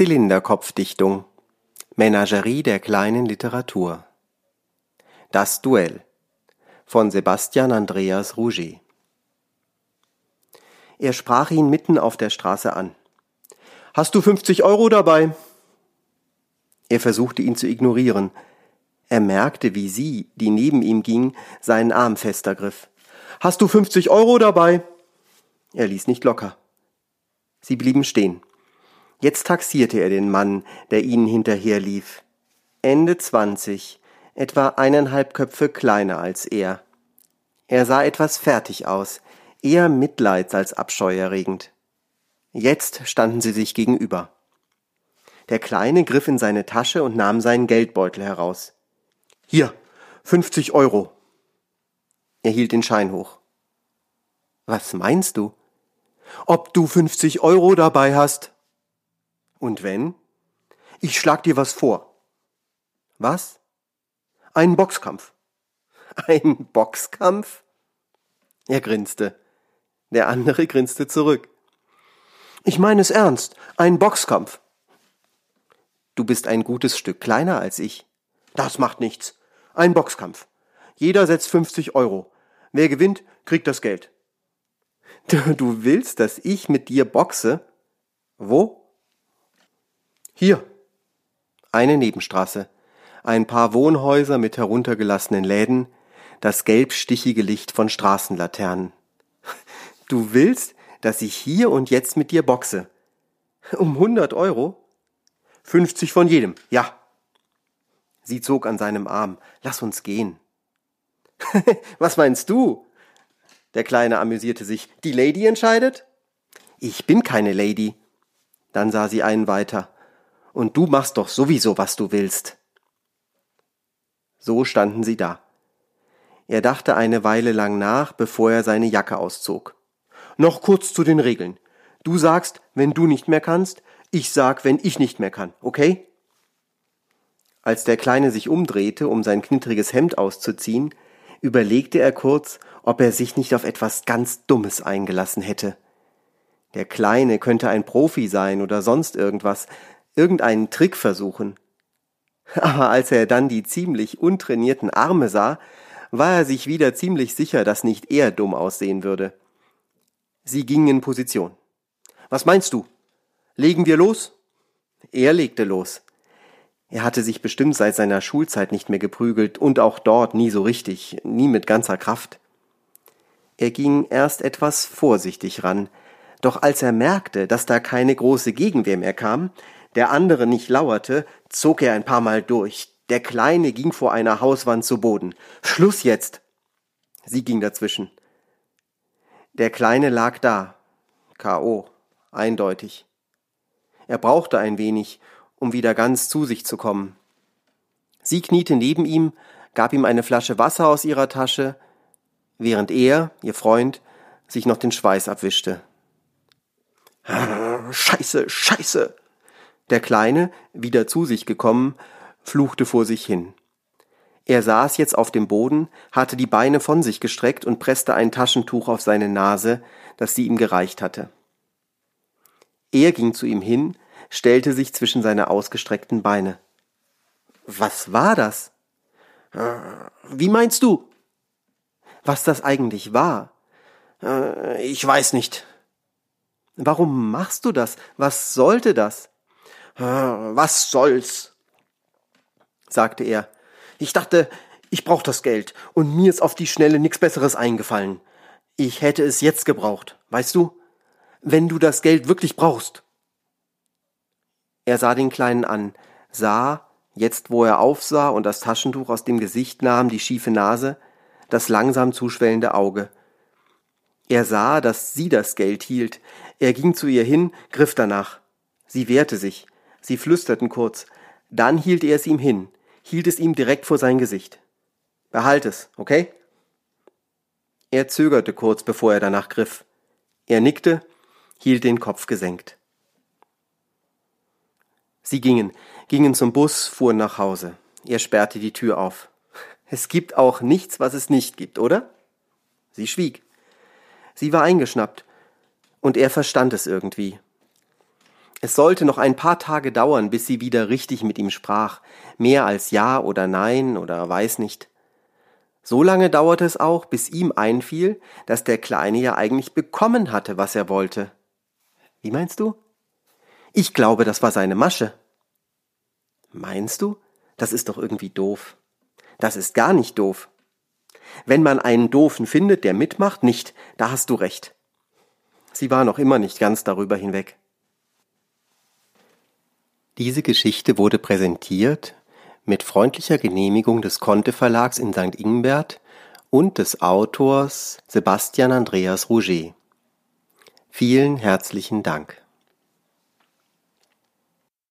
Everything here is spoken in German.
Zylinderkopfdichtung Menagerie der kleinen Literatur Das Duell von Sebastian Andreas Rouget Er sprach ihn mitten auf der Straße an. Hast du 50 Euro dabei? Er versuchte ihn zu ignorieren. Er merkte, wie sie, die neben ihm ging, seinen Arm fester griff. Hast du 50 Euro dabei? Er ließ nicht locker. Sie blieben stehen. Jetzt taxierte er den Mann, der ihnen hinterherlief. Ende zwanzig, etwa eineinhalb Köpfe kleiner als er. Er sah etwas fertig aus, eher mitleids als abscheuerregend. Jetzt standen sie sich gegenüber. Der Kleine griff in seine Tasche und nahm seinen Geldbeutel heraus. Hier, fünfzig Euro. Er hielt den Schein hoch. Was meinst du? Ob du fünfzig Euro dabei hast? Und wenn? Ich schlag dir was vor. Was? Einen Boxkampf. Ein Boxkampf? Er grinste. Der andere grinste zurück. Ich meine es ernst. Ein Boxkampf. Du bist ein gutes Stück kleiner als ich. Das macht nichts. Ein Boxkampf. Jeder setzt 50 Euro. Wer gewinnt, kriegt das Geld. Du willst, dass ich mit dir boxe? Wo? Hier. Eine Nebenstraße. Ein paar Wohnhäuser mit heruntergelassenen Läden, das gelbstichige Licht von Straßenlaternen. Du willst, dass ich hier und jetzt mit dir boxe? Um hundert Euro? Fünfzig von jedem, ja. Sie zog an seinem Arm. Lass uns gehen. Was meinst du? Der Kleine amüsierte sich. Die Lady entscheidet? Ich bin keine Lady. Dann sah sie einen weiter und du machst doch sowieso, was du willst. So standen sie da. Er dachte eine Weile lang nach, bevor er seine Jacke auszog. Noch kurz zu den Regeln. Du sagst, wenn du nicht mehr kannst, ich sag, wenn ich nicht mehr kann, okay? Als der Kleine sich umdrehte, um sein knittriges Hemd auszuziehen, überlegte er kurz, ob er sich nicht auf etwas ganz Dummes eingelassen hätte. Der Kleine könnte ein Profi sein oder sonst irgendwas, irgendeinen Trick versuchen. Aber als er dann die ziemlich untrainierten Arme sah, war er sich wieder ziemlich sicher, dass nicht er dumm aussehen würde. Sie gingen in Position. Was meinst du? Legen wir los? Er legte los. Er hatte sich bestimmt seit seiner Schulzeit nicht mehr geprügelt und auch dort nie so richtig, nie mit ganzer Kraft. Er ging erst etwas vorsichtig ran, doch als er merkte, dass da keine große Gegenwehr mehr kam, der andere nicht lauerte, zog er ein paar Mal durch. Der Kleine ging vor einer Hauswand zu Boden. Schluss jetzt! Sie ging dazwischen. Der Kleine lag da. K.O. Eindeutig. Er brauchte ein wenig, um wieder ganz zu sich zu kommen. Sie kniete neben ihm, gab ihm eine Flasche Wasser aus ihrer Tasche, während er, ihr Freund, sich noch den Schweiß abwischte. Scheiße, scheiße, der Kleine, wieder zu sich gekommen, fluchte vor sich hin. Er saß jetzt auf dem Boden, hatte die Beine von sich gestreckt und presste ein Taschentuch auf seine Nase, das sie ihm gereicht hatte. Er ging zu ihm hin, stellte sich zwischen seine ausgestreckten Beine. Was war das? Wie meinst du? Was das eigentlich war? Ich weiß nicht. Warum machst du das? Was sollte das? Was soll's? sagte er. Ich dachte, ich brauch das Geld und mir ist auf die Schnelle nix Besseres eingefallen. Ich hätte es jetzt gebraucht, weißt du? Wenn du das Geld wirklich brauchst. Er sah den Kleinen an, sah, jetzt wo er aufsah und das Taschentuch aus dem Gesicht nahm, die schiefe Nase, das langsam zuschwellende Auge. Er sah, dass sie das Geld hielt. Er ging zu ihr hin, griff danach. Sie wehrte sich. Sie flüsterten kurz. Dann hielt er es ihm hin, hielt es ihm direkt vor sein Gesicht. Behalt es, okay? Er zögerte kurz, bevor er danach griff. Er nickte, hielt den Kopf gesenkt. Sie gingen, gingen zum Bus, fuhren nach Hause. Er sperrte die Tür auf. Es gibt auch nichts, was es nicht gibt, oder? Sie schwieg. Sie war eingeschnappt, und er verstand es irgendwie. Es sollte noch ein paar Tage dauern, bis sie wieder richtig mit ihm sprach, mehr als Ja oder Nein oder weiß nicht. So lange dauerte es auch, bis ihm einfiel, dass der Kleine ja eigentlich bekommen hatte, was er wollte. Wie meinst du? Ich glaube, das war seine Masche. Meinst du? Das ist doch irgendwie doof. Das ist gar nicht doof. Wenn man einen Doofen findet, der mitmacht, nicht, da hast du recht. Sie war noch immer nicht ganz darüber hinweg. Diese Geschichte wurde präsentiert mit freundlicher Genehmigung des Conte Verlags in St. Ingbert und des Autors Sebastian Andreas Rouget. Vielen herzlichen Dank.